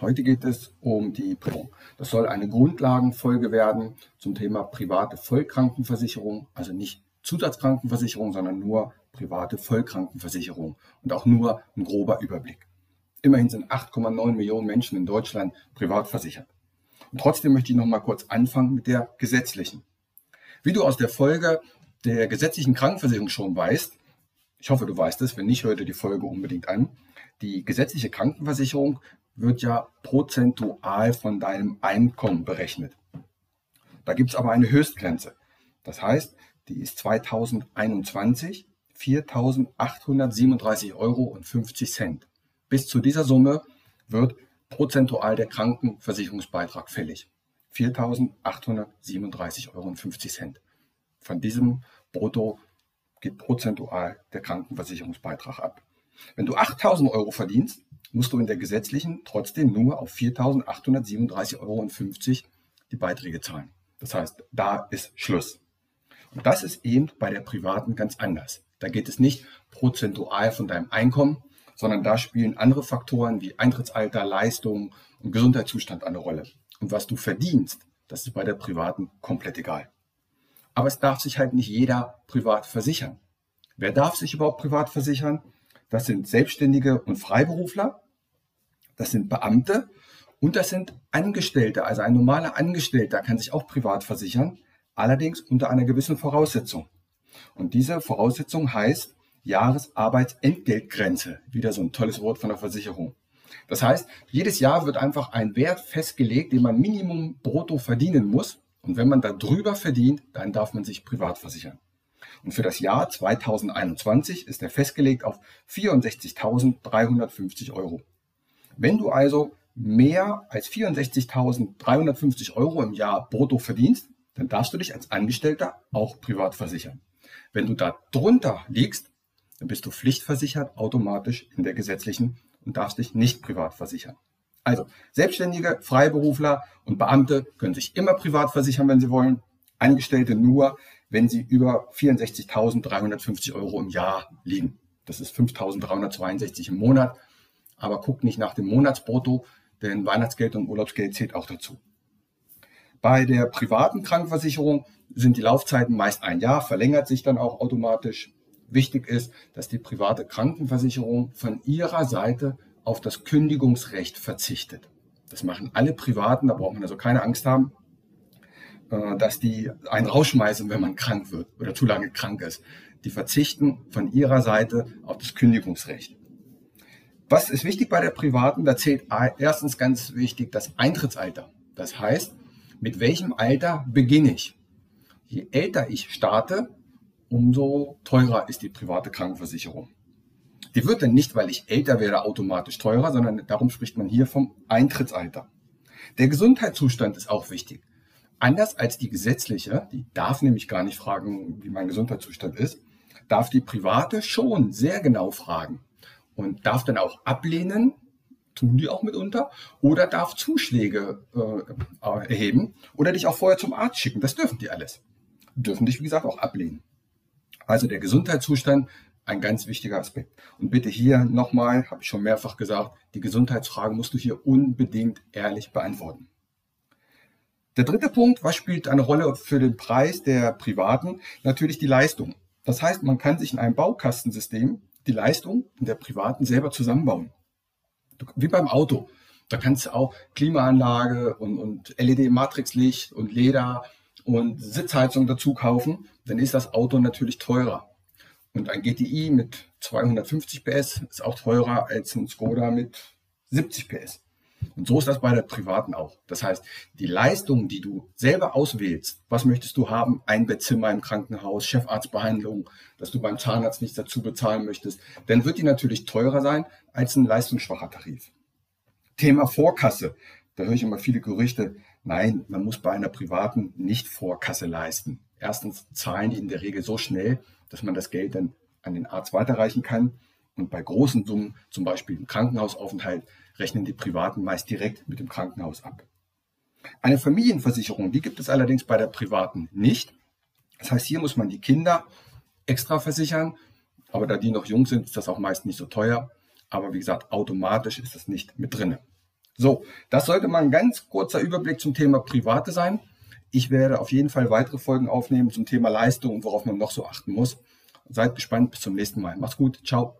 Heute geht es um die Prüfung. Das soll eine Grundlagenfolge werden zum Thema private Vollkrankenversicherung, also nicht Zusatzkrankenversicherung, sondern nur private Vollkrankenversicherung und auch nur ein grober Überblick. Immerhin sind 8,9 Millionen Menschen in Deutschland privat versichert. Und trotzdem möchte ich noch mal kurz anfangen mit der gesetzlichen. Wie du aus der Folge der gesetzlichen Krankenversicherung schon weißt, ich hoffe, du weißt es, wenn nicht, hör dir die Folge unbedingt an. Die gesetzliche Krankenversicherung wird ja prozentual von deinem Einkommen berechnet. Da gibt es aber eine Höchstgrenze. Das heißt, die ist 2021 4.837,50 Euro. Bis zu dieser Summe wird prozentual der Krankenversicherungsbeitrag fällig. 4.837,50 Euro. Von diesem Brutto geht prozentual der Krankenversicherungsbeitrag ab. Wenn du 8.000 Euro verdienst, musst du in der gesetzlichen trotzdem nur auf 4.837,50 Euro die Beiträge zahlen. Das heißt, da ist Schluss. Und das ist eben bei der privaten ganz anders. Da geht es nicht prozentual von deinem Einkommen, sondern da spielen andere Faktoren wie Eintrittsalter, Leistung und Gesundheitszustand eine Rolle. Und was du verdienst, das ist bei der privaten komplett egal. Aber es darf sich halt nicht jeder privat versichern. Wer darf sich überhaupt privat versichern? Das sind Selbstständige und Freiberufler, das sind Beamte und das sind Angestellte. Also ein normaler Angestellter kann sich auch privat versichern, allerdings unter einer gewissen Voraussetzung. Und diese Voraussetzung heißt Jahresarbeitsentgeltgrenze. Wieder so ein tolles Wort von der Versicherung. Das heißt, jedes Jahr wird einfach ein Wert festgelegt, den man Minimum brutto verdienen muss. Und wenn man da drüber verdient, dann darf man sich privat versichern. Und für das Jahr 2021 ist er festgelegt auf 64.350 Euro. Wenn du also mehr als 64.350 Euro im Jahr brutto verdienst, dann darfst du dich als Angestellter auch privat versichern. Wenn du da drunter liegst, dann bist du pflichtversichert automatisch in der gesetzlichen und darfst dich nicht privat versichern. Also Selbstständige, Freiberufler und Beamte können sich immer privat versichern, wenn sie wollen. Angestellte nur, wenn sie über 64.350 Euro im Jahr liegen. Das ist 5.362 im Monat. Aber guckt nicht nach dem Monatsbrutto, denn Weihnachtsgeld und Urlaubsgeld zählt auch dazu. Bei der privaten Krankenversicherung sind die Laufzeiten meist ein Jahr, verlängert sich dann auch automatisch. Wichtig ist, dass die private Krankenversicherung von ihrer Seite auf das Kündigungsrecht verzichtet. Das machen alle Privaten, da braucht man also keine Angst haben. Äh, dass die einen rausschmeißen, wenn man krank wird oder zu lange krank ist. Die verzichten von ihrer Seite auf das Kündigungsrecht. Was ist wichtig bei der privaten? Da zählt erstens ganz wichtig das Eintrittsalter. Das heißt, mit welchem Alter beginne ich? Je älter ich starte, umso teurer ist die private Krankenversicherung. Die wird dann nicht, weil ich älter werde, automatisch teurer, sondern darum spricht man hier vom Eintrittsalter. Der Gesundheitszustand ist auch wichtig. Anders als die gesetzliche, die darf nämlich gar nicht fragen, wie mein Gesundheitszustand ist, darf die private schon sehr genau fragen und darf dann auch ablehnen, tun die auch mitunter, oder darf Zuschläge äh, erheben oder dich auch vorher zum Arzt schicken. Das dürfen die alles. Dürfen dich, wie gesagt, auch ablehnen. Also der Gesundheitszustand, ein ganz wichtiger Aspekt. Und bitte hier nochmal, habe ich schon mehrfach gesagt, die Gesundheitsfragen musst du hier unbedingt ehrlich beantworten. Der dritte Punkt, was spielt eine Rolle für den Preis der Privaten? Natürlich die Leistung. Das heißt, man kann sich in einem Baukastensystem die Leistung der Privaten selber zusammenbauen. Wie beim Auto. Da kannst du auch Klimaanlage und, und LED-Matrixlicht und Leder und Sitzheizung dazu kaufen. Dann ist das Auto natürlich teurer. Und ein GTI mit 250 PS ist auch teurer als ein Skoda mit 70 PS. Und so ist das bei der privaten auch. Das heißt, die Leistungen, die du selber auswählst, was möchtest du haben? Ein Bettzimmer im Krankenhaus, Chefarztbehandlung, dass du beim Zahnarzt nichts dazu bezahlen möchtest, dann wird die natürlich teurer sein als ein leistungsschwacher Tarif. Thema Vorkasse. Da höre ich immer viele Gerüchte. Nein, man muss bei einer privaten nicht Vorkasse leisten. Erstens zahlen die in der Regel so schnell, dass man das Geld dann an den Arzt weiterreichen kann. Und bei großen Summen, zum Beispiel im Krankenhausaufenthalt, rechnen die Privaten meist direkt mit dem Krankenhaus ab. Eine Familienversicherung, die gibt es allerdings bei der Privaten nicht. Das heißt, hier muss man die Kinder extra versichern, aber da die noch jung sind, ist das auch meist nicht so teuer. Aber wie gesagt, automatisch ist das nicht mit drin. So, das sollte mal ein ganz kurzer Überblick zum Thema Private sein. Ich werde auf jeden Fall weitere Folgen aufnehmen zum Thema Leistung und worauf man noch so achten muss. Seid gespannt, bis zum nächsten Mal. Macht's gut, ciao.